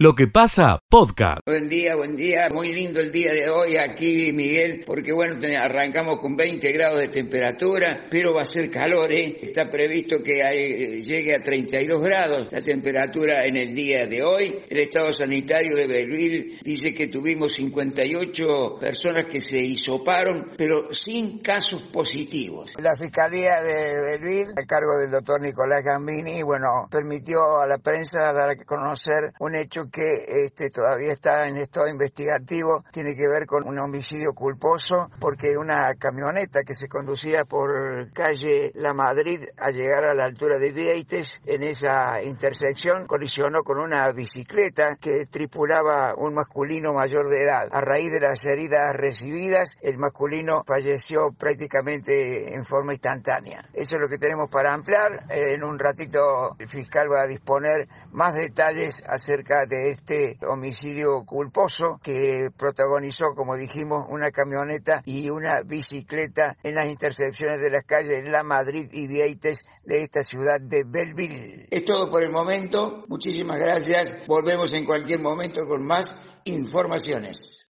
Lo que pasa, podcast. Buen día, buen día. Muy lindo el día de hoy aquí, Miguel, porque bueno, arrancamos con 20 grados de temperatura, pero va a ser calor, ¿eh? Está previsto que llegue a 32 grados la temperatura en el día de hoy. El estado sanitario de Belleville dice que tuvimos 58 personas que se hisoparon, pero sin casos positivos. La Fiscalía de Belleville, a cargo del doctor Nicolás Gambini, bueno, permitió a la prensa dar a conocer un hecho que este, todavía está en estado investigativo, tiene que ver con un homicidio culposo porque una camioneta que se conducía por calle La Madrid a llegar a la altura de Vieites, en esa intersección colisionó con una bicicleta que tripulaba un masculino mayor de edad. A raíz de las heridas recibidas, el masculino falleció prácticamente en forma instantánea. Eso es lo que tenemos para ampliar. En un ratito el fiscal va a disponer más detalles acerca de este homicidio culposo que protagonizó, como dijimos, una camioneta y una bicicleta en las intersecciones de las calles La Madrid y Vieites de esta ciudad de Belleville. Es todo por el momento. Muchísimas gracias. Volvemos en cualquier momento con más informaciones.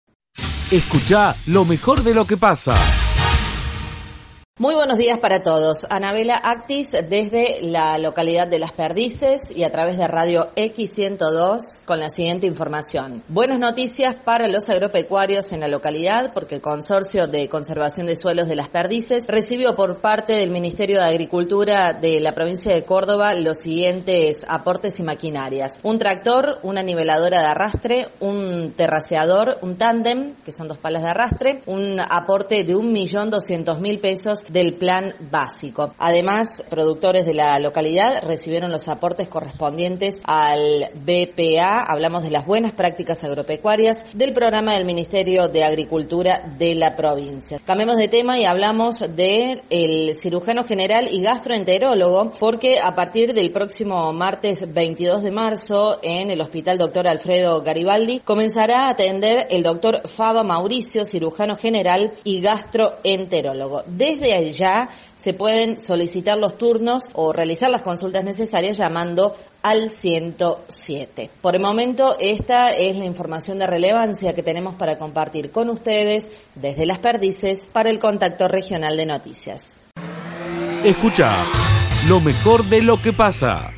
Escucha lo mejor de lo que pasa. Muy buenos días para todos. Anabela Actis desde la localidad de Las Perdices y a través de Radio X102 con la siguiente información. Buenas noticias para los agropecuarios en la localidad porque el Consorcio de Conservación de Suelos de Las Perdices recibió por parte del Ministerio de Agricultura de la provincia de Córdoba los siguientes aportes y maquinarias. Un tractor, una niveladora de arrastre, un terraceador, un tándem, que son dos palas de arrastre, un aporte de un millón doscientos mil pesos del plan básico. Además, productores de la localidad recibieron los aportes correspondientes al BPA, hablamos de las buenas prácticas agropecuarias del programa del Ministerio de Agricultura de la provincia. Cambiemos de tema y hablamos del el cirujano general y gastroenterólogo porque a partir del próximo martes 22 de marzo en el Hospital Dr. Alfredo Garibaldi comenzará a atender el doctor Faba Mauricio, cirujano general y gastroenterólogo. Desde ya se pueden solicitar los turnos o realizar las consultas necesarias llamando al 107. Por el momento, esta es la información de relevancia que tenemos para compartir con ustedes desde Las Perdices para el Contacto Regional de Noticias. Escucha lo mejor de lo que pasa.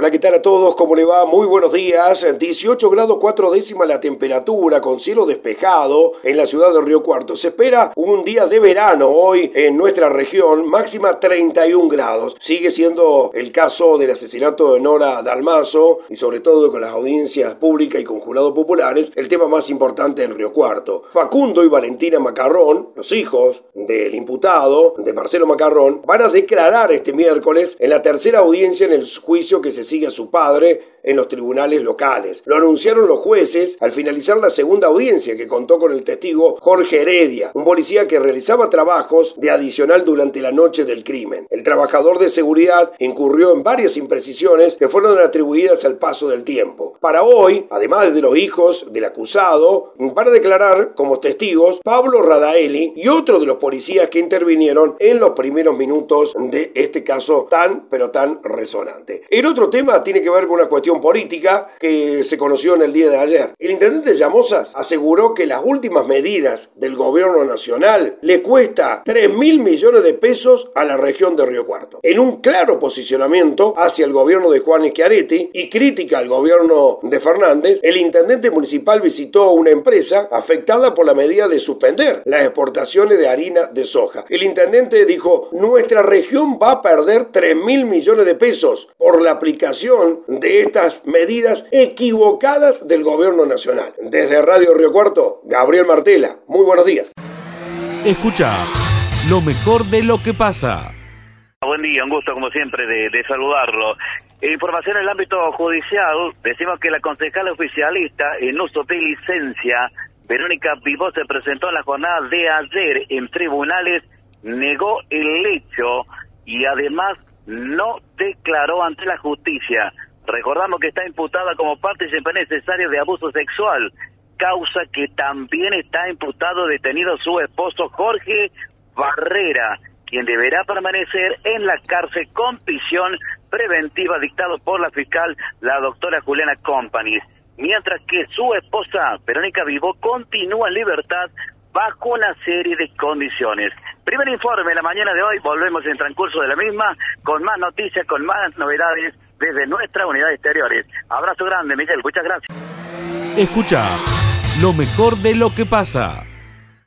Hola, ¿qué tal a todos? ¿Cómo le va? Muy buenos días. 18 grados 4 décimas la temperatura con cielo despejado en la ciudad de Río Cuarto. Se espera un día de verano hoy en nuestra región, máxima 31 grados. Sigue siendo el caso del asesinato de Nora Dalmazo y sobre todo con las audiencias públicas y con jurados populares, el tema más importante en Río Cuarto. Facundo y Valentina Macarrón, los hijos del imputado, de Marcelo Macarrón, van a declarar este miércoles en la tercera audiencia en el juicio que se sigue a su padre en los tribunales locales. Lo anunciaron los jueces al finalizar la segunda audiencia que contó con el testigo Jorge Heredia, un policía que realizaba trabajos de adicional durante la noche del crimen. El trabajador de seguridad incurrió en varias imprecisiones que fueron atribuidas al paso del tiempo. Para hoy, además de los hijos del acusado, para declarar como testigos Pablo Radaeli y otro de los policías que intervinieron en los primeros minutos de este caso tan pero tan resonante. El otro tema tiene que ver con una cuestión política que se conoció en el día de ayer. El intendente Llamosas aseguró que las últimas medidas del gobierno nacional le cuesta 3 mil millones de pesos a la región de Río Cuarto. En un claro posicionamiento hacia el gobierno de Juan Schiaretti y crítica al gobierno de Fernández, el intendente municipal visitó una empresa afectada por la medida de suspender las exportaciones de harina de soja. El intendente dijo, nuestra región va a perder 3 mil millones de pesos por la aplicación de estas medidas equivocadas del gobierno nacional. Desde Radio Río Cuarto, Gabriel Martela. Muy buenos días. Escucha lo mejor de lo que pasa. Buen día, un gusto como siempre de, saludarlo. Información en el ámbito judicial, decimos que la concejala oficialista en uso de licencia, Verónica Vivó, se presentó en la jornada de ayer en tribunales, negó el hecho y además no declaró ante la justicia. Recordamos que está imputada como partícipe necesario de abuso sexual, causa que también está imputado detenido su esposo Jorge Barrera, quien deberá permanecer en la cárcel con prisión preventiva dictado por la fiscal, la doctora Juliana Company. mientras que su esposa, Verónica Vivo, continúa en libertad bajo una serie de condiciones. Primer informe la mañana de hoy, volvemos en transcurso de la misma, con más noticias, con más novedades desde nuestra unidad exteriores. Abrazo grande, Miguel, muchas gracias. Escucha lo mejor de lo que pasa.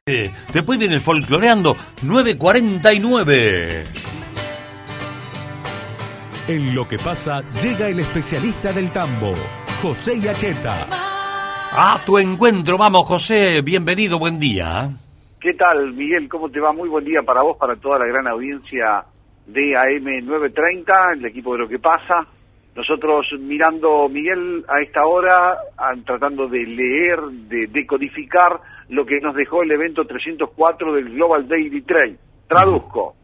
Eh, después viene el folcloreando 949. En lo que pasa llega el especialista del tambo, José Yacheta. A tu encuentro, vamos José, bienvenido, buen día. ¿Qué tal, Miguel? ¿Cómo te va? Muy buen día para vos, para toda la gran audiencia de AM930, el equipo de lo que pasa. Nosotros mirando, Miguel, a esta hora, tratando de leer, de decodificar lo que nos dejó el evento 304 del Global Daily Trade. Traduzco.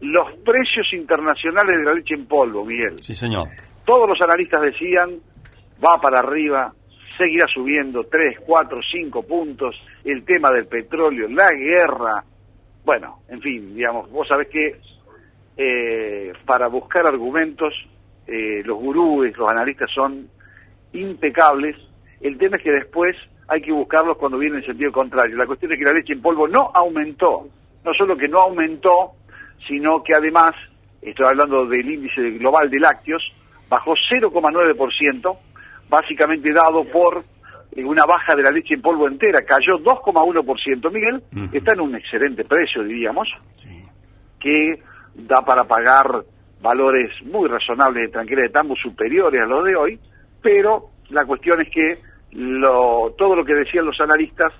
Los precios internacionales de la leche en polvo, Miguel. Sí, señor. Todos los analistas decían, va para arriba, seguirá subiendo 3, 4, 5 puntos, el tema del petróleo, la guerra. Bueno, en fin, digamos, vos sabés que eh, para buscar argumentos, eh, los gurúes, los analistas son impecables. El tema es que después hay que buscarlos cuando viene en sentido contrario. La cuestión es que la leche en polvo no aumentó. No solo que no aumentó, sino que además, estoy hablando del índice global de lácteos, bajó 0,9%, básicamente dado por eh, una baja de la leche en polvo entera, cayó 2,1%, Miguel, está en un excelente precio, diríamos, que da para pagar valores muy razonables de tranquilidad de tambo superiores a los de hoy, pero la cuestión es que lo, todo lo que decían los analistas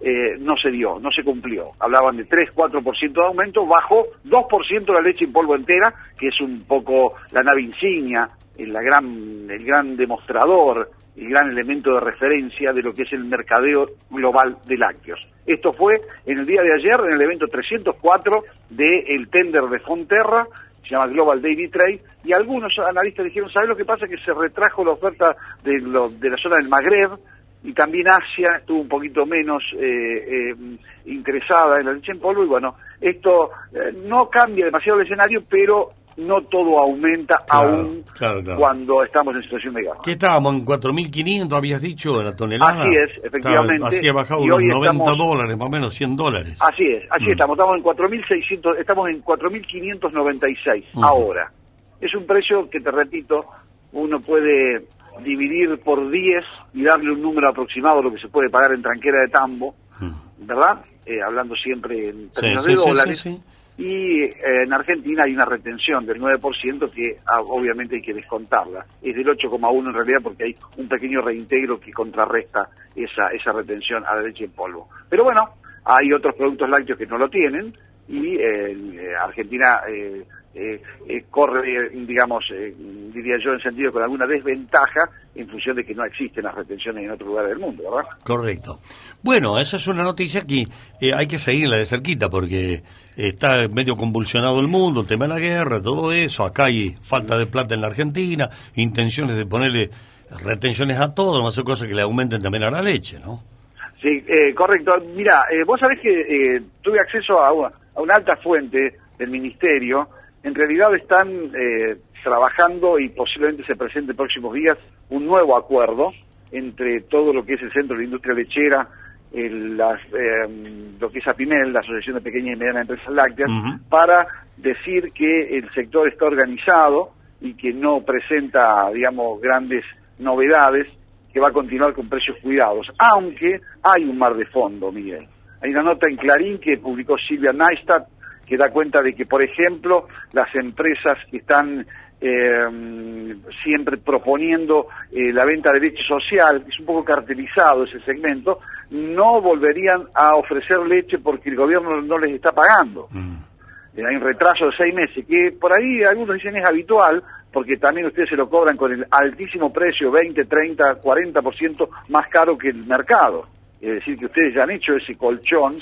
eh, no se dio, no se cumplió. Hablaban de 3-4% de aumento, bajó 2% la leche en polvo entera, que es un poco la nave insignia, el, la gran, el gran demostrador, el gran elemento de referencia de lo que es el mercadeo global de lácteos. Esto fue en el día de ayer, en el evento 304 del tender de Fonterra, se llama Global Daily Trade, y algunos analistas dijeron, ¿sabes lo que pasa? Que se retrajo la oferta de, lo, de la zona del Magreb, y también Asia estuvo un poquito menos eh, eh, interesada en la leche en polvo, y bueno, esto eh, no cambia demasiado el escenario, pero no todo aumenta aún cuando estamos en situación de guerra. ¿Qué estábamos en 4.500, habías dicho, la tonelada? Así es, efectivamente. así ha bajado unos 90 dólares, más o menos 100 dólares. Así es, así mm. estamos, estamos en 4.600, estamos en 4.596 ahora. Es un precio que, te repito, uno puede dividir por 10 y darle un número aproximado a lo que se puede pagar en tranquera de tambo, mm. ¿verdad? Eh, hablando siempre en términos de dólares y eh, en Argentina hay una retención del 9% que ah, obviamente hay que descontarla. Es del 8,1 en realidad porque hay un pequeño reintegro que contrarresta esa, esa retención a la leche en polvo. Pero bueno, hay otros productos lácteos que no lo tienen y eh, Argentina eh, eh, eh, corre, digamos, eh, diría yo, en sentido con alguna desventaja en función de que no existen las retenciones en otro lugar del mundo, ¿verdad? Correcto. Bueno, esa es una noticia que hay que seguirla de cerquita porque está medio convulsionado el mundo, el tema de la guerra, todo eso. Acá hay falta de plata en la Argentina, intenciones de ponerle retenciones a todo, no hacer cosas que le aumenten también a la leche, ¿no? Sí, correcto. Mira, vos sabés que tuve acceso a a una alta fuente del ministerio en realidad están eh, trabajando y posiblemente se presente en próximos días un nuevo acuerdo entre todo lo que es el Centro de Industria Lechera, las, eh, lo que es APIMEL, la Asociación de Pequeñas y Medianas Empresas Lácteas, para decir que el sector está organizado y que no presenta, digamos, grandes novedades, que va a continuar con precios cuidados, aunque hay un mar de fondo, Miguel. Hay una nota en Clarín que publicó Silvia Neistat, que da cuenta de que, por ejemplo, las empresas que están eh, siempre proponiendo eh, la venta de leche social, es un poco cartelizado ese segmento, no volverían a ofrecer leche porque el gobierno no les está pagando. Mm. Eh, hay un retraso de seis meses, que por ahí algunos dicen es habitual, porque también ustedes se lo cobran con el altísimo precio, 20, 30, 40% más caro que el mercado es decir, que ustedes ya han hecho ese colchón,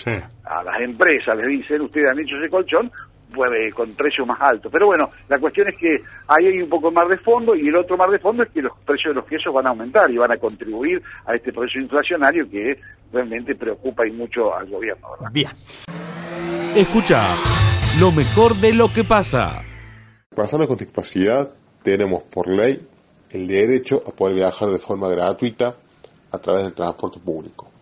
a las empresas les dicen, ustedes han hecho ese colchón, puede con precio más alto. Pero bueno, la cuestión es que ahí hay un poco más de fondo y el otro más de fondo es que los precios de los quesos van a aumentar y van a contribuir a este proceso inflacionario que realmente preocupa y mucho al gobierno. Bien. Escucha lo mejor de lo que pasa. Personas con discapacidad tenemos por ley el derecho a poder viajar de forma gratuita a través del transporte público.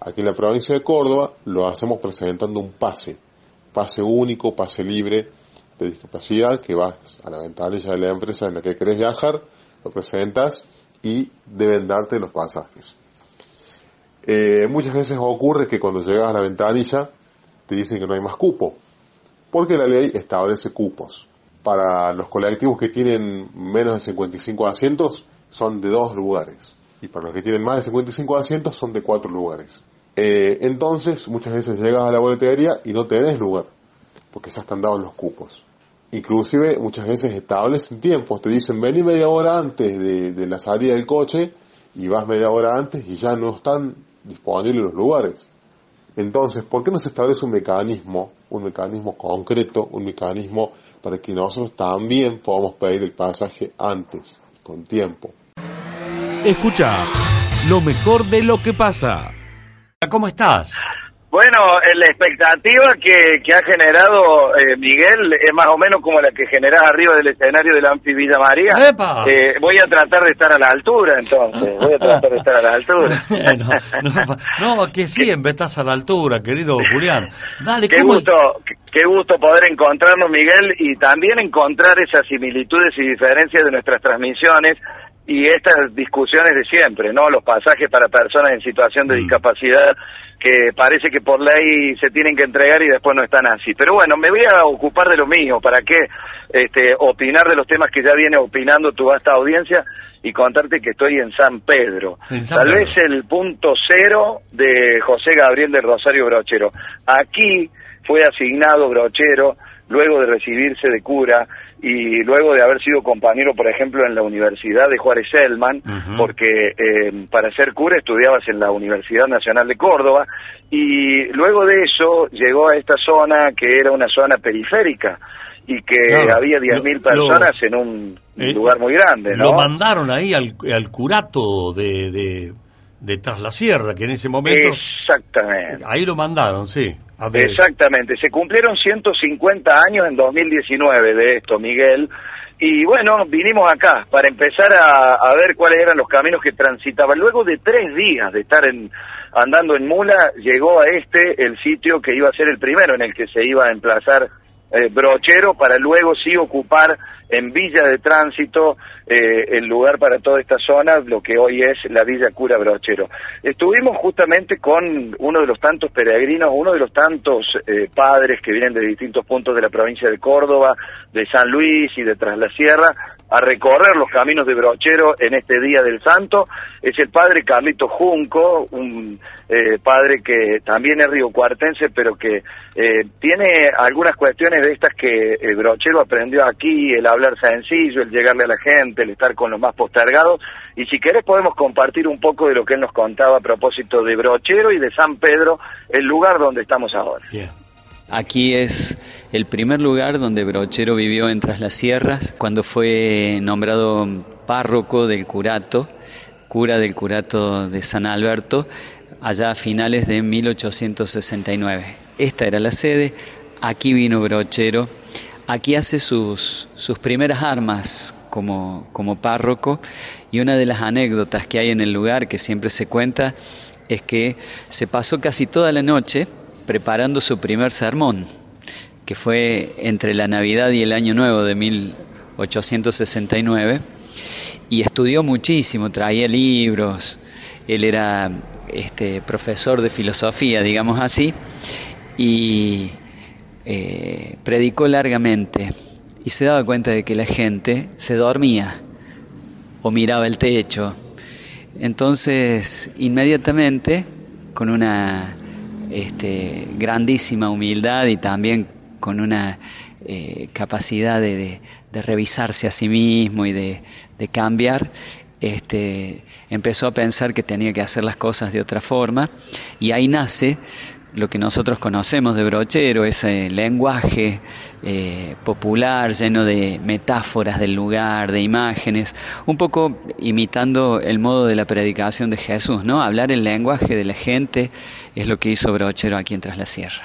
Aquí en la provincia de Córdoba lo hacemos presentando un pase, pase único, pase libre de discapacidad, que vas a la ventanilla de la empresa en la que querés viajar, lo presentas y deben darte los pasajes. Eh, muchas veces ocurre que cuando llegas a la ventanilla te dicen que no hay más cupo, porque la ley establece cupos. Para los colectivos que tienen menos de 55 asientos son de dos lugares, y para los que tienen más de 55 asientos son de cuatro lugares. Eh, entonces, muchas veces llegas a la boletería y no tenés lugar, porque ya están dados los cupos. Inclusive muchas veces establecen tiempos, te dicen vení media hora antes de, de, la salida del coche y vas media hora antes y ya no están disponibles los lugares. Entonces, ¿por qué no se establece un mecanismo, un mecanismo concreto, un mecanismo para que nosotros también podamos pedir el pasaje antes, con tiempo? Escucha lo mejor de lo que pasa. ¿Cómo estás? Bueno, la expectativa que, que ha generado eh, Miguel es más o menos como la que generás arriba del escenario de la Villa María. Eh, voy a tratar de estar a la altura, entonces. Voy a tratar de estar a la altura. no, no, que siempre estás a la altura, querido Julián. Dale, qué gusto, qué gusto poder encontrarnos, Miguel, y también encontrar esas similitudes y diferencias de nuestras transmisiones y estas discusiones de siempre, ¿no? Los pasajes para personas en situación de discapacidad que parece que por ley se tienen que entregar y después no están así. Pero bueno, me voy a ocupar de lo mío, ¿para qué este, opinar de los temas que ya viene opinando tu vasta audiencia y contarte que estoy en San Pedro? Tal vez el punto cero de José Gabriel del Rosario Brochero. Aquí fue asignado Brochero luego de recibirse de cura y luego de haber sido compañero, por ejemplo, en la Universidad de Juárez Selman, porque eh, para ser cura estudiabas en la Universidad Nacional de Córdoba, y luego de eso llegó a esta zona que era una zona periférica y que había 10.000 personas en un eh, lugar muy grande. ¿no? Lo mandaron ahí al, al curato de, de, de Tras la Sierra, que en ese momento... Exactamente. Ahí lo mandaron, sí. Exactamente, se cumplieron 150 años en 2019 de esto, Miguel. Y bueno, vinimos acá para empezar a, ver cuáles eran los caminos que transitaban. Luego de tres días de estar en, andando en mula, llegó a este el sitio que iba a ser el primero en el que se iba a emplazar eh, Brochero para luego sí ocupar en Villa de Tránsito eh, el lugar para toda esta zona, lo que hoy es la Villa Cura Brochero. Estuvimos justamente con uno de los tantos peregrinos, uno de los tantos eh, padres que vienen de distintos puntos de la provincia de Córdoba, de San Luis y de Tras la Sierra, a recorrer los caminos de Brochero en este Día del Santo. Es el padre Carlito Junco, un eh, padre que también es riocuartense, pero que eh, tiene algunas cuestiones de estas que el Brochero aprendió aquí, el hablar sencillo, el llegarle a la gente, el estar con los más postergados. Y si querés podemos compartir un poco de lo que él nos contaba a propósito de Brochero y de San Pedro, el lugar donde estamos ahora. Aquí es el primer lugar donde Brochero vivió en Tras las Sierras, cuando fue nombrado párroco del curato, cura del curato de San Alberto, allá a finales de 1869. Esta era la sede, aquí vino Brochero, aquí hace sus, sus primeras armas como, como párroco y una de las anécdotas que hay en el lugar que siempre se cuenta es que se pasó casi toda la noche preparando su primer sermón, que fue entre la Navidad y el Año Nuevo de 1869, y estudió muchísimo, traía libros, él era este, profesor de filosofía, digamos así, y eh, predicó largamente y se daba cuenta de que la gente se dormía o miraba el techo. Entonces, inmediatamente, con una este, grandísima humildad y también con una eh, capacidad de, revisarse a sí mismo y de, cambiar, este, empezó a pensar que tenía que hacer las cosas de otra forma. Y ahí nace lo que nosotros conocemos de brochero, ese lenguaje eh, popular lleno de metáforas del lugar, de imágenes, un poco imitando el modo de la predicación de Jesús, ¿no? Hablar el lenguaje de la gente es lo que hizo Brochero aquí en Tras la Sierra.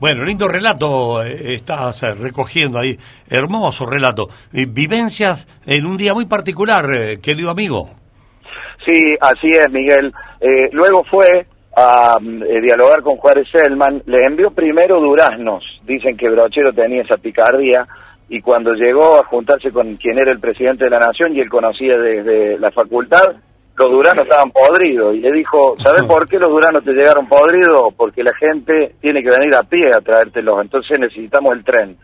Bueno, lindo relato eh, estás eh, recogiendo ahí, hermoso relato. Eh, vivencias en un día muy particular, querido amigo. Sí, así es, Miguel. luego fue a dialogar con Juárez Selman, le envió primero duraznos, dicen que Brochero tenía esa picardía, y cuando llegó a juntarse con quien era el presidente de la nación y él conocía desde la facultad, los duranos estaban podridos. Y le dijo, ¿sabes por qué los duranos te llegaron podridos? Porque la gente tiene que venir a pie a traértelos, entonces necesitamos el tren.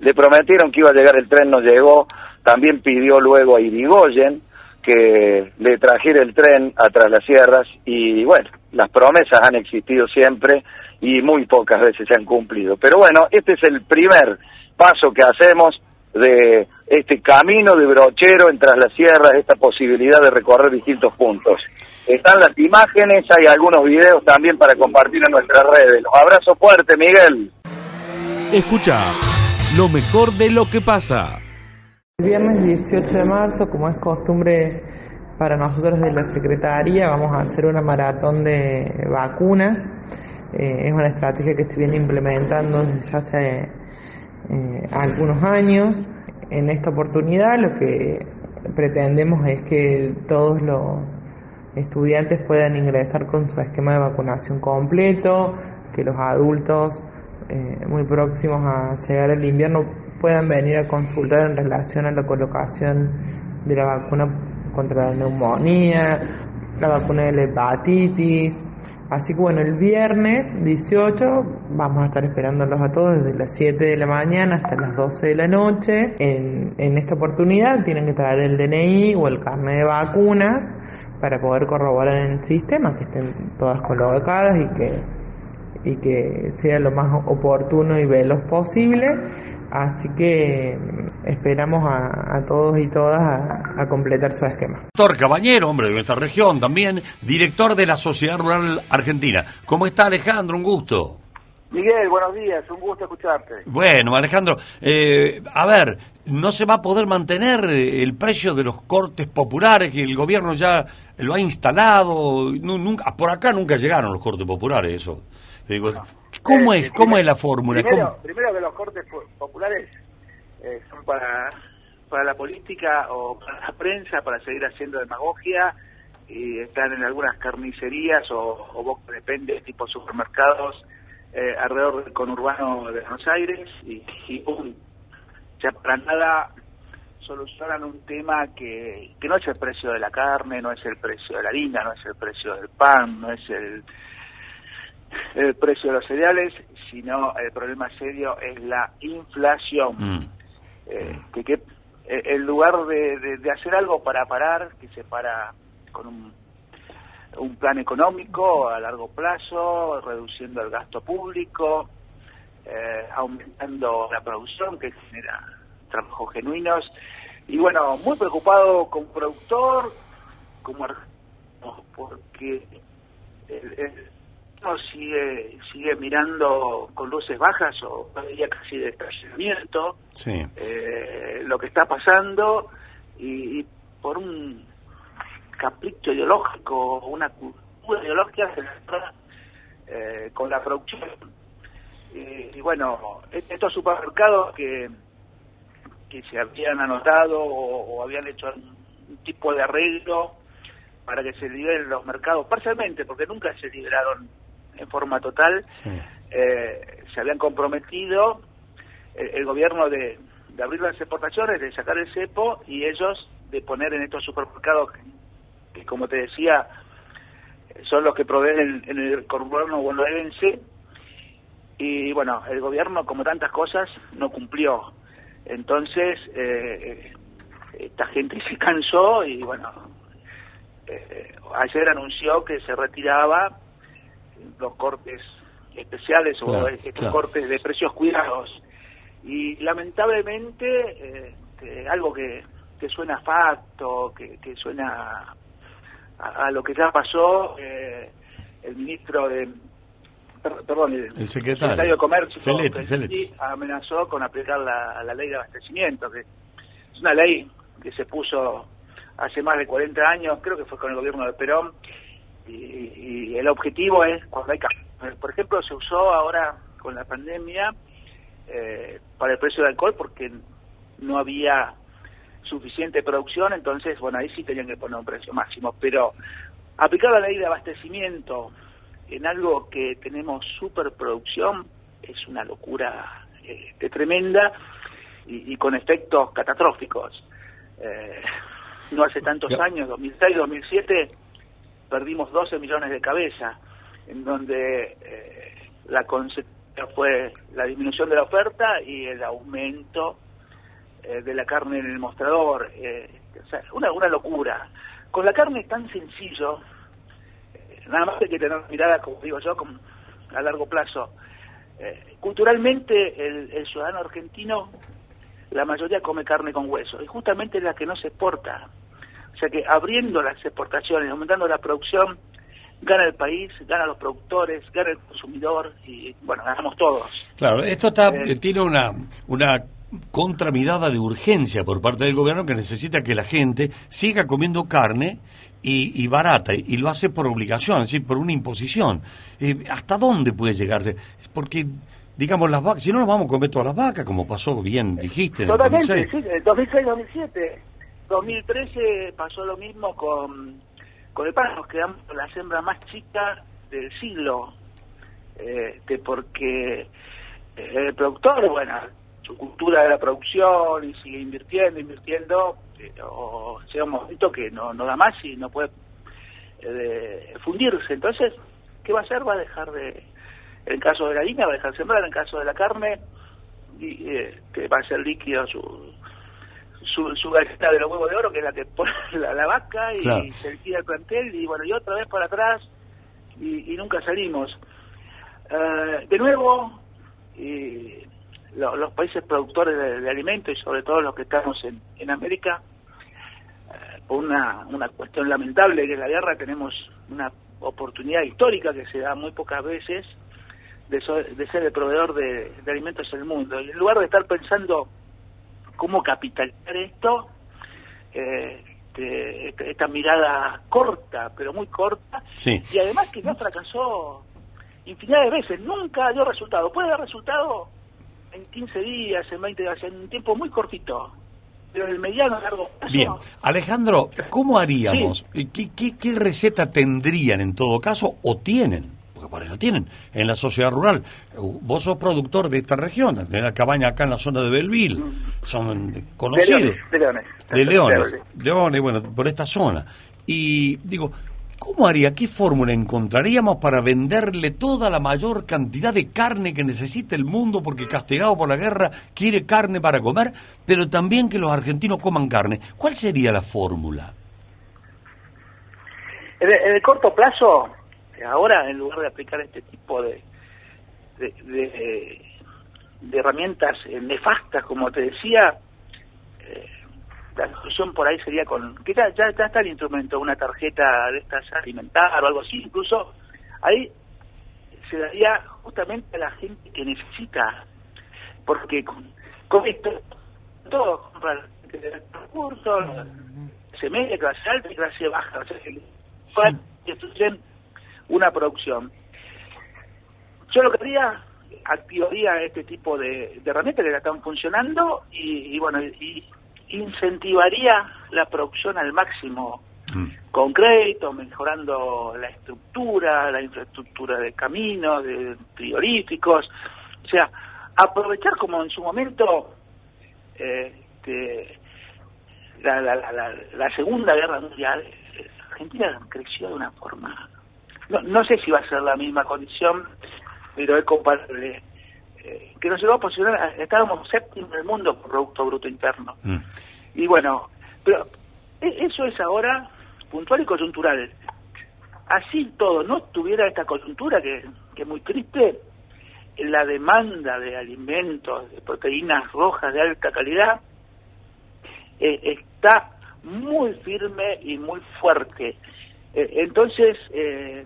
Le prometieron que iba a llegar el tren, no llegó. También pidió luego a Irigoyen que le trajera el tren a tras las sierras y bueno, las promesas han existido siempre y muy pocas veces se han cumplido. Pero bueno, este es el primer paso que hacemos de este camino de brochero entre las sierras, esta posibilidad de recorrer distintos puntos. Están las imágenes, hay algunos videos también para compartir en nuestras redes. Los abrazo fuerte, Miguel. Escucha lo mejor de lo que pasa. El viernes 18 de marzo, como es costumbre para nosotros de la Secretaría, vamos a hacer una maratón de vacunas. Eh, es una estrategia que estoy viene implementando desde ya hace eh, algunos años. En esta oportunidad lo que pretendemos es que todos los estudiantes puedan ingresar con su esquema de vacunación completo, que los adultos eh, muy próximos a llegar al invierno puedan venir a consultar en relación a la colocación de la vacuna contra la neumonía, la vacuna de la hepatitis, Así que bueno, el viernes 18 vamos a estar esperándolos a todos desde las 7 de la mañana hasta las 12 de la noche. En, en esta oportunidad tienen que traer el DNI o el carnet de vacunas para poder corroborar en el sistema que estén todas colocadas y que, y que sea lo más oportuno y veloz posible. Así que esperamos a, todos y todas a, completar su esquema. Doctor Cabañero, hombre de nuestra región también, director de la Sociedad Rural Argentina. ¿Cómo está Alejandro? Un gusto. Miguel, buenos días, un gusto escucharte. Bueno, Alejandro, eh, a ver, ¿no se va a poder mantener el precio de los cortes populares que el gobierno ya lo ha instalado? nunca, por acá nunca llegaron los cortes populares, eso. Digo, ¿Cómo es? ¿Cómo es la fórmula? Primero, primero que los cortes populares eh, son para, para la política o para la prensa, para seguir haciendo demagogia y están en algunas carnicerías o, o depende, tipo supermercados eh, alrededor del conurbano de Buenos Aires y, y ya para nada solucionan un tema que, no es el precio de la carne, no es el precio de la harina, no es el precio del pan, no es el precio de los cereales, sino el problema serio es la inflación. Mm. Eh, que, que eh, en lugar de, de, hacer algo para parar, que se para con un, un plan económico a largo plazo, reduciendo el gasto público, eh, aumentando la producción que genera trabajos genuinos. Y bueno, muy preocupado como productor, como porque el, sigue sigue mirando con luces bajas o ya casi de estacionamiento eh, lo que está pasando y, por un capricho ideológico una cultura ideológica se eh, con la producción. Y, bueno e-, estos supermercados que que se habían anotado o, habían hecho un tipo de arreglo para que se liberen los mercados parcialmente porque nunca se liberaron en forma total, eh, se habían comprometido el, gobierno de, abrir las exportaciones, de sacar el cepo y ellos de poner en estos supermercados que, como te decía, son los que proveen en, el conurbano bonaerense y bueno, el gobierno, como tantas cosas, no cumplió. Entonces, eh, esta gente se cansó y bueno, eh, ayer anunció que se retiraba los cortes especiales o estos cortes de precios cuidados. Y lamentablemente, eh, algo que, que suena a facto, que, que suena a, lo que ya pasó, eh, el ministro de. perdón, el, secretario, de Comercio amenazó con aplicar la, la ley de abastecimiento, que es una ley que se puso hace más de 40 años, creo que fue con el gobierno de Perón, y, el objetivo es cuando hay por ejemplo se usó ahora con la pandemia eh, para el precio del alcohol porque no había suficiente producción, entonces, bueno, ahí sí tenían que poner un precio máximo. Pero aplicar la ley de abastecimiento en algo que tenemos superproducción es una locura eh, tremenda y, con efectos catastróficos. Eh, no hace tantos años, 2006, 2007, perdimos 12 millones de cabezas, en donde eh, la consecuencia fue la disminución de la oferta y el aumento eh, de la carne en el mostrador. o sea, una, una locura. Con la carne es tan sencillo, nada más hay que tener mirada, como digo yo, a largo plazo. culturalmente, el, ciudadano argentino la mayoría come carne con hueso, y justamente la que no se exporta. O sea que abriendo las exportaciones, aumentando la producción, gana el país, gana los productores, gana el consumidor y bueno, ganamos todos. Claro, esto está, eh, tiene una, una contramirada de urgencia por parte del gobierno que necesita que la gente siga comiendo carne y, barata, y lo hace por obligación, es decir, por una imposición. Eh, ¿Hasta dónde puede llegarse? Porque digamos, las vacas, si no nos vamos a comer todas las vacas, como pasó bien, dijiste. Totalmente, sí, 2006-2007. 2013 pasó lo mismo con, con el pan, nos quedamos con la hembra más chica del siglo, eh, porque eh, el productor, bueno, su cultura de la producción y sigue invirtiendo, invirtiendo, eh, o sea un momento que no, no da más y no puede fundirse. Entonces, ¿qué va a hacer? Va a dejar de en caso de la harina va a dejar sembrar, en caso de la carne, y, eh, que va a ser líquido su, su, su galleta de los huevos de oro, que es la que pone la, vaca, y se liquida el plantel, y bueno, y otra vez para atrás, y, nunca salimos. Eh, de nuevo, los países productores de, alimentos, y sobre todo los que estamos en, en América, eh, por una, una cuestión lamentable que es la guerra, tenemos una oportunidad histórica que se da muy pocas veces, de, ser el proveedor de, alimentos en el mundo. Y en lugar de estar pensando cómo capitalizar esto, eh, esta mirada corta, pero muy corta, y además que ya fracasó infinidad de veces, nunca dio resultado. Puede dar resultado en 15 días, en 20 días, en un tiempo muy cortito. Pero en el mediano largo plazo. Bien, Alejandro, ¿cómo haríamos? ¿Qué, qué, qué receta tendrían en todo caso o tienen? Porque por eso tienen, en la sociedad rural. Vos sos productor de esta región, de la cabaña acá en la zona de Belville, son conocidos. De Leones. De Leones. De Leones, bueno, por esta zona. Y digo, ¿cómo haría, qué fórmula encontraríamos para venderle toda la mayor cantidad de carne que necesita el mundo, porque castigado por la guerra quiere carne para comer, pero también que los argentinos coman carne? ¿Cuál sería la fórmula? en el corto plazo, ahora en lugar de aplicar este tipo de, de, herramientas eh, nefastas, como te decía, eh, la solución por ahí sería con, que ya, ya, está el instrumento, una tarjeta de estas alimentar o algo así, incluso ahí se daría justamente a la gente que necesita, porque con, con esto todos compran recursos, se media, clase alta y clase baja, o sea, que una producción. Yo lo que haría, activaría este tipo de, herramientas que ya están funcionando y, bueno, y incentivaría la producción al máximo mm. con crédito, mejorando la estructura, la infraestructura de caminos, de frigoríficos, o sea, aprovechar como en su momento eh, la, la, la, la Segunda Guerra Mundial, Argentina creció de una forma no, no sé si va a ser la misma condición, pero es comparable. Eh, que nos llegó a posicionar, estábamos séptimo en el mundo por Producto Bruto Interno. Mm. Y bueno, pero e, eso es ahora puntual y coyuntural. Así todo, no tuviera esta coyuntura que, que es muy triste, la demanda de alimentos, de proteínas rojas de alta calidad, eh, está muy firme y muy fuerte. Eh, entonces, eh,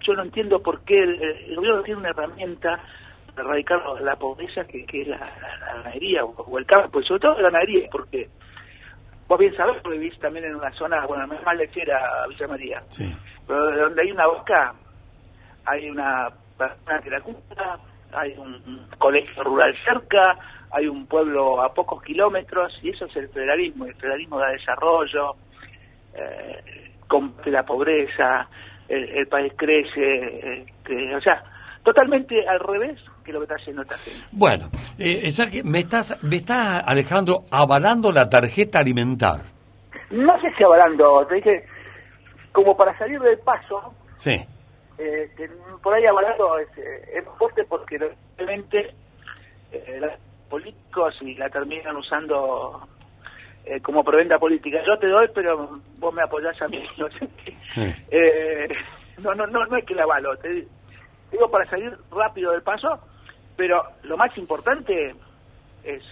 yo no entiendo por qué el, gobierno tiene una herramienta para erradicar la pobreza que, es la, ganadería o, el campo, y sobre todo la ganadería, porque vos bien sabés, porque vivís también en una zona, bueno, más lechera, Villa María, pero donde hay una vaca, hay una persona que la cuida, hay un colegio rural cerca, hay un pueblo a pocos kilómetros y eso es el federalismo. El federalismo da desarrollo, eh, combate la pobreza, el, país crece, este, o sea, totalmente al revés que lo que está haciendo esta gente. Bueno, eh, me estás, me está Alejandro avalando la tarjeta alimentar. No sé si avalando, te dije, como para salir del paso. Sí. Eh, por ahí avalando es, es fuerte porque realmente eh, los políticos y la terminan usando eh, como preventa política. Yo te doy, pero vos me apoyás a mí. Eh, ¿no? no, no, no, es que la avalo, te digo para salir rápido del paso, pero lo más importante es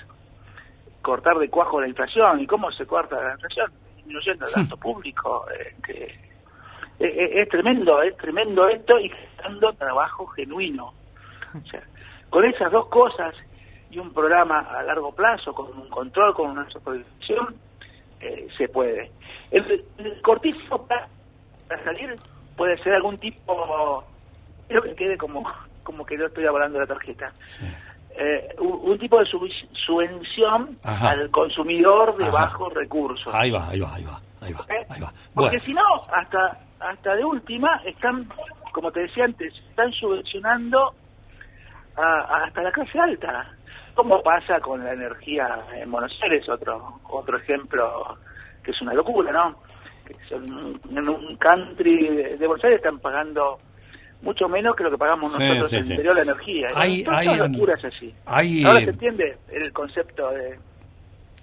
cortar de cuajo la inflación. ¿Y cómo se corta la inflación? Disminuyendo el gasto público. Eh, que, es, tremendo, es tremendo esto y dando trabajo genuino. O sea, con esas dos cosas y un programa a largo plazo, con un control, con una supervisión, eh, se puede. El, cortizo para, salir puede ser algún tipo, creo que quede como, como que yo estoy hablando de la tarjeta. Eh, un, tipo de subvención al consumidor de bajos recursos. Ahí va, ahí va, ahí va. Ahí va, ¿Eh? Porque si no, hasta, hasta de última, están, como te decía antes, están subvencionando hasta la clase alta. ¿Cómo pasa con la energía en Buenos Aires? Otro, otro ejemplo que es una locura, ¿no? En un country de, Buenos Aires están pagando mucho menos que lo que pagamos nosotros en el interior de la energía. Hay, hay, locuras así. Hay, Ahora se entiende el concepto de,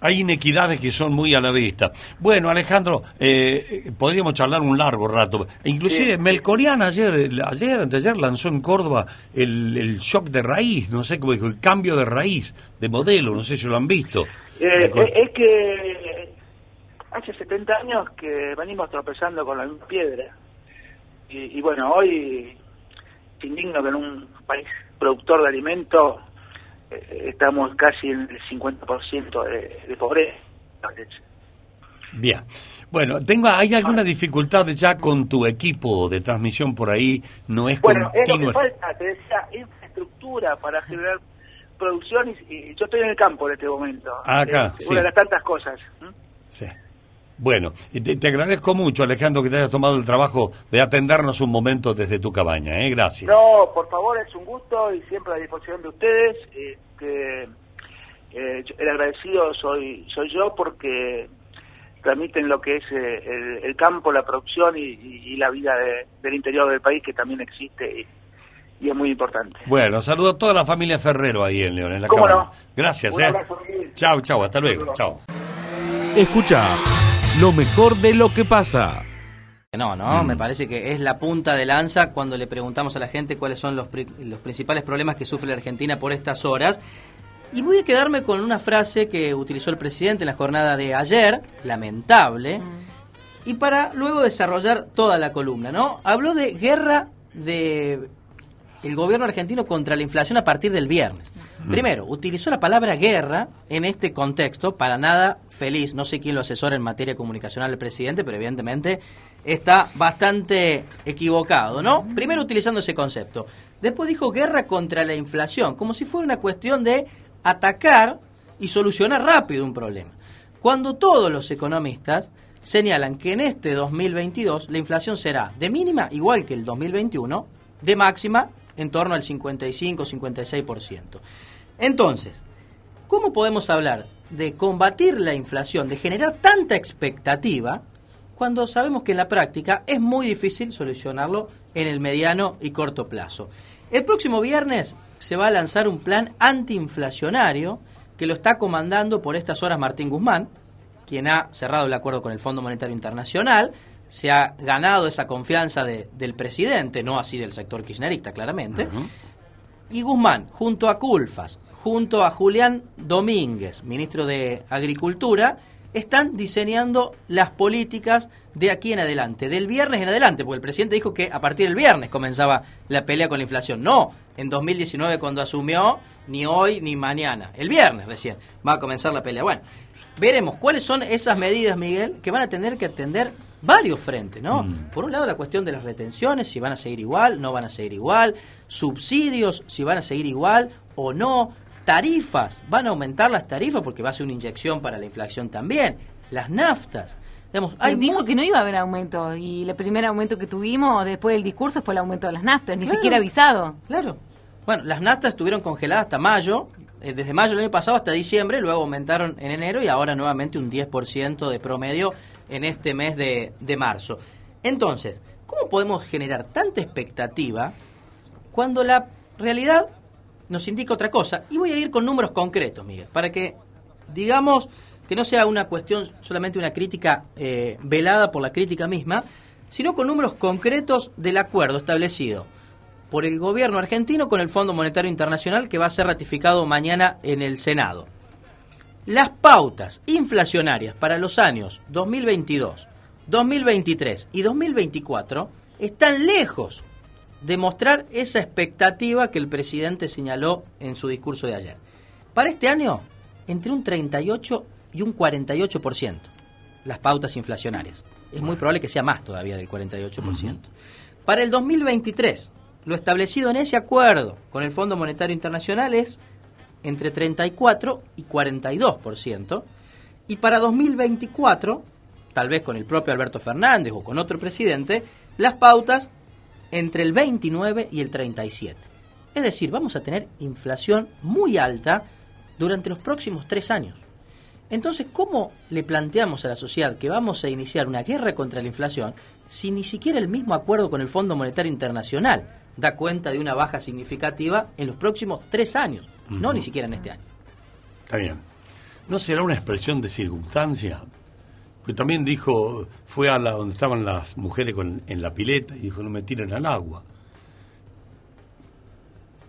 hay inequidades que son muy a la vista. Bueno, Alejandro, eh, podríamos charlar un largo rato. Inclusive Melcorian ayer, ayer, ayer lanzó en Córdoba el, shock de raíz, no sé cómo dijo, el cambio de raíz, de modelo, no sé si lo han visto. Eh, eh, es que hace 70 años que venimos tropezando con la misma piedra. Y, y bueno, hoy es indigno que en un país productor de alimentos eh, estamos casi en el 50% de, de pobreza. Bien. Bueno, tengo, ¿hay alguna dificultad ya con tu equipo de transmisión por ahí? No es bueno, es lo que falta, te decía, infraestructura para generar producción y, yo estoy en el campo en este momento. Ah, acá, Una de las tantas cosas. Sí. Bueno, te, te, agradezco mucho, Alejandro, que te hayas tomado el trabajo de atendernos un momento desde tu cabaña. ¿eh? Gracias. No, por favor, es un gusto y siempre a disposición de ustedes. Que eh, el agradecido soy soy yo porque transmiten lo que es eh, el, campo, la producción y, la vida del interior del país que también existe y, es muy importante. Bueno, saludo a toda la familia Ferrero ahí en León, en la cabaña. Gracias, eh. Chao, chao, hasta luego. Chao. Escucha lo mejor de lo que pasa. No, no, mm. me parece que es la punta de lanza cuando le preguntamos a la gente cuáles son los, los principales problemas que sufre la Argentina por estas horas. Y voy a quedarme con una frase que utilizó el presidente en la jornada de ayer, lamentable, mm. y para luego desarrollar toda la columna, ¿no? Habló de guerra de el gobierno argentino contra la inflación a partir del viernes. Primero, utilizó la palabra guerra en este contexto, para nada feliz, no sé quién lo asesora en materia comunicacional del presidente, pero evidentemente está bastante equivocado, ¿no? Primero utilizando ese concepto. Después dijo guerra contra la inflación, como si fuera una cuestión de atacar y solucionar rápido un problema. Cuando todos los economistas señalan que en este 2022 la inflación será de mínima igual que el 2021, de máxima en torno al 55-56%. Entonces, ¿cómo podemos hablar de combatir la inflación, de generar tanta expectativa, cuando sabemos que en la práctica es muy difícil solucionarlo en el mediano y corto plazo? El próximo viernes se va a lanzar un plan antiinflacionario que lo está comandando por estas horas Martín Guzmán, quien ha cerrado el acuerdo con el Fondo Monetario Internacional, se ha ganado esa confianza del presidente, no así del sector kirchnerista, claramente. Y Guzmán, junto a Culfas, junto a Julián Domínguez, ministro de Agricultura, están diseñando las políticas de aquí en adelante, del viernes en adelante, porque el presidente dijo que a partir del viernes comenzaba la pelea con la inflación. No, en 2019 cuando asumió, ni hoy ni mañana, el viernes recién va a comenzar la pelea. Bueno, veremos cuáles son esas medidas, Miguel, que van a tener que atender varios frentes, ¿no? Por un lado la cuestión de las retenciones, si van a seguir igual, no van a seguir igual, subsidios, si van a seguir igual o no, tarifas, van a aumentar las tarifas porque va a ser una inyección para la inflación también, las naftas. Digamos, hay dijo que no iba a haber aumento y el primer aumento que tuvimos después del discurso fue el aumento de las naftas, ni Claro. siquiera avisado. Claro. Bueno, las naftas estuvieron congeladas hasta mayo, eh, desde mayo del año pasado hasta diciembre, luego aumentaron en enero y ahora nuevamente un 10% de promedio en este mes de, de marzo. Entonces, ¿cómo podemos generar tanta expectativa cuando la realidad nos indica otra cosa? Y voy a ir con números concretos, Miguel, para que digamos que no sea una cuestión solamente una crítica eh, velada por la crítica misma, sino con números concretos del acuerdo establecido por el gobierno argentino con el Fondo Monetario Internacional que va a ser ratificado mañana en el Senado. Las pautas inflacionarias para los años 2022, 2023 y 2024 están lejos de mostrar esa expectativa que el presidente señaló en su discurso de ayer. Para este año, entre un 38 y un 48% las pautas inflacionarias. Es muy probable que sea más todavía del 48%. Para el 2023, lo establecido en ese acuerdo con el Fondo Monetario Internacional es entre 34 y 42%. Y para 2024, tal vez con el propio Alberto Fernández o con otro presidente, las pautas entre el 29 y el 37. Es decir, vamos a tener inflación muy alta durante los próximos tres años. Entonces, ¿cómo le planteamos a la sociedad que vamos a iniciar una guerra contra la inflación si ni siquiera el mismo acuerdo con el Fondo Monetario Internacional da cuenta de una baja significativa en los próximos tres años? No ni siquiera en este año. Está bien. ¿No será una expresión de circunstancia? Porque también dijo, fue a la donde estaban las mujeres con- en la pileta y dijo, no me tiren al agua.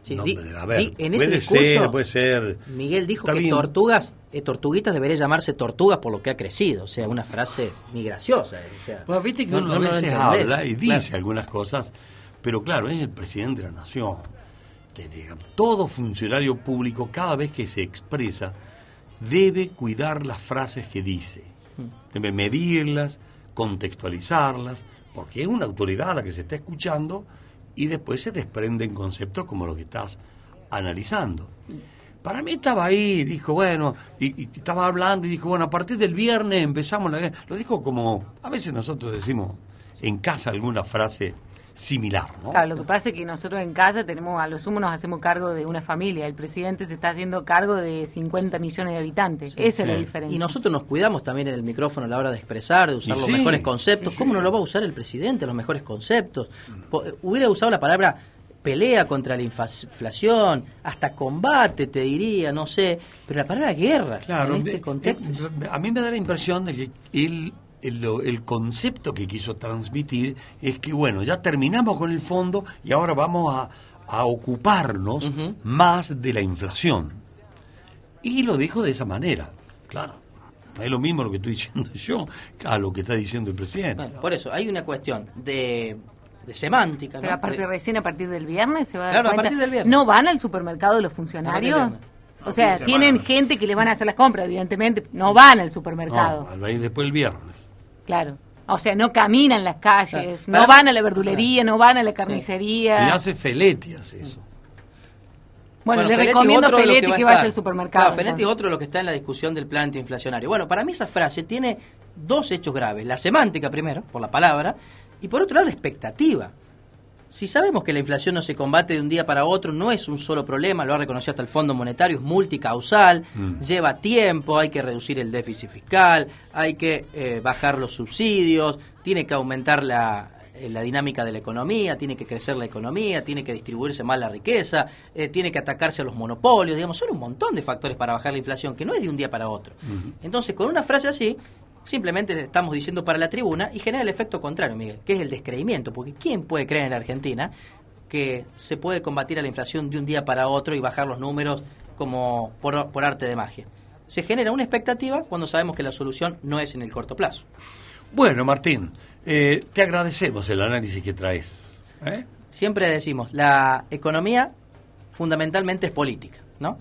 Sí, No, di- a ver, di- en puede ese discurso, ser, puede ser. Miguel dijo Está que bien. tortugas, eh, tortuguitas debería llamarse tortugas por lo que ha crecido. O sea, una frase muy graciosa. eh, o sea, Pues viste que no- uno no a veces habla y dice Claro. algunas cosas, pero claro, es el presidente de la nación. Que diga, todo funcionario público, cada vez que se expresa, debe cuidar las frases que dice. Debe medirlas, contextualizarlas, porque es una autoridad a la que se está escuchando y después se desprenden conceptos como los que estás analizando. Para mí estaba ahí, dijo, bueno, y, y estaba hablando y dijo, bueno, a partir del viernes empezamos la guerra. Lo dijo como, a veces nosotros decimos en casa alguna frase similar, ¿no? Claro, lo que pasa es que nosotros en casa tenemos, a lo sumo nos hacemos cargo de una familia. El presidente se está haciendo cargo de 50 millones de habitantes. Esa es la diferencia. Y nosotros nos cuidamos también en el micrófono a la hora de expresar, de usar Y los sí, mejores conceptos. sí, ¿Cómo sí. no lo va a usar el presidente, los mejores conceptos? Hubiera usado la palabra pelea contra la inflación, hasta combate, te diría, no sé, pero la palabra guerra Claro, en este de- contexto. eh, a mí me da la impresión de que él, el, lo- el concepto que quiso transmitir es que, bueno, ya terminamos con el fondo y ahora vamos a, a ocuparnos más de la inflación. Y lo dijo de esa manera, claro. Es lo mismo lo que estoy diciendo yo a lo que está diciendo el presidente. Bueno, por eso, hay una cuestión de, de semántica, ¿no? Pero a partir, De- recién a partir del viernes se va a dar Claro, a partir del viernes. ¿No van al supermercado los funcionarios? O sea, tienen semana. gente que le van a hacer las compras, evidentemente. No van al supermercado. No, va a ir después el viernes. Claro. O sea, no caminan las calles, Claro. no van a la verdulería, no van a la carnicería. Y hace Feletias eso. Bueno, le Feletti recomiendo a Feletti va a que vaya estar. al supermercado. Claro, Feletti otro de lo que está en la discusión del plan antiinflacionario. Bueno, para mí esa frase tiene dos hechos graves. La semántica, primero, por la palabra, y por otro lado, la expectativa. Si sabemos que la inflación no se combate de un día para otro, no es un solo problema, lo ha reconocido hasta el Fondo Monetario, es multicausal, Mm. lleva tiempo, hay que reducir el déficit fiscal, hay que eh, bajar los subsidios, tiene que aumentar la, eh, la dinámica de la economía, tiene que crecer la economía, tiene que distribuirse más la riqueza, eh, tiene que atacarse a los monopolios, digamos, son un montón de factores para bajar la inflación, que no es de un día para otro. Entonces, con una frase así, simplemente le estamos diciendo para la tribuna y genera el efecto contrario, Miguel, que es el descreimiento, porque ¿quién puede creer en la Argentina que se puede combatir a la inflación de un día para otro y bajar los números como por, por arte de magia? Se genera una expectativa cuando sabemos que la solución no es en el corto plazo. Bueno, Martín, eh, te agradecemos el análisis que traes. ¿eh? Siempre decimos, la economía fundamentalmente es política, ¿no?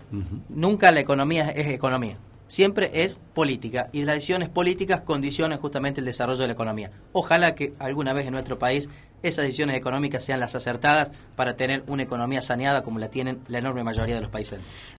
Nunca la economía es economía. Siempre es política y las decisiones políticas condicionan justamente el desarrollo de la economía. Ojalá que alguna vez en nuestro país esas decisiones económicas sean las acertadas para tener una economía saneada como la tienen la enorme mayoría de los países.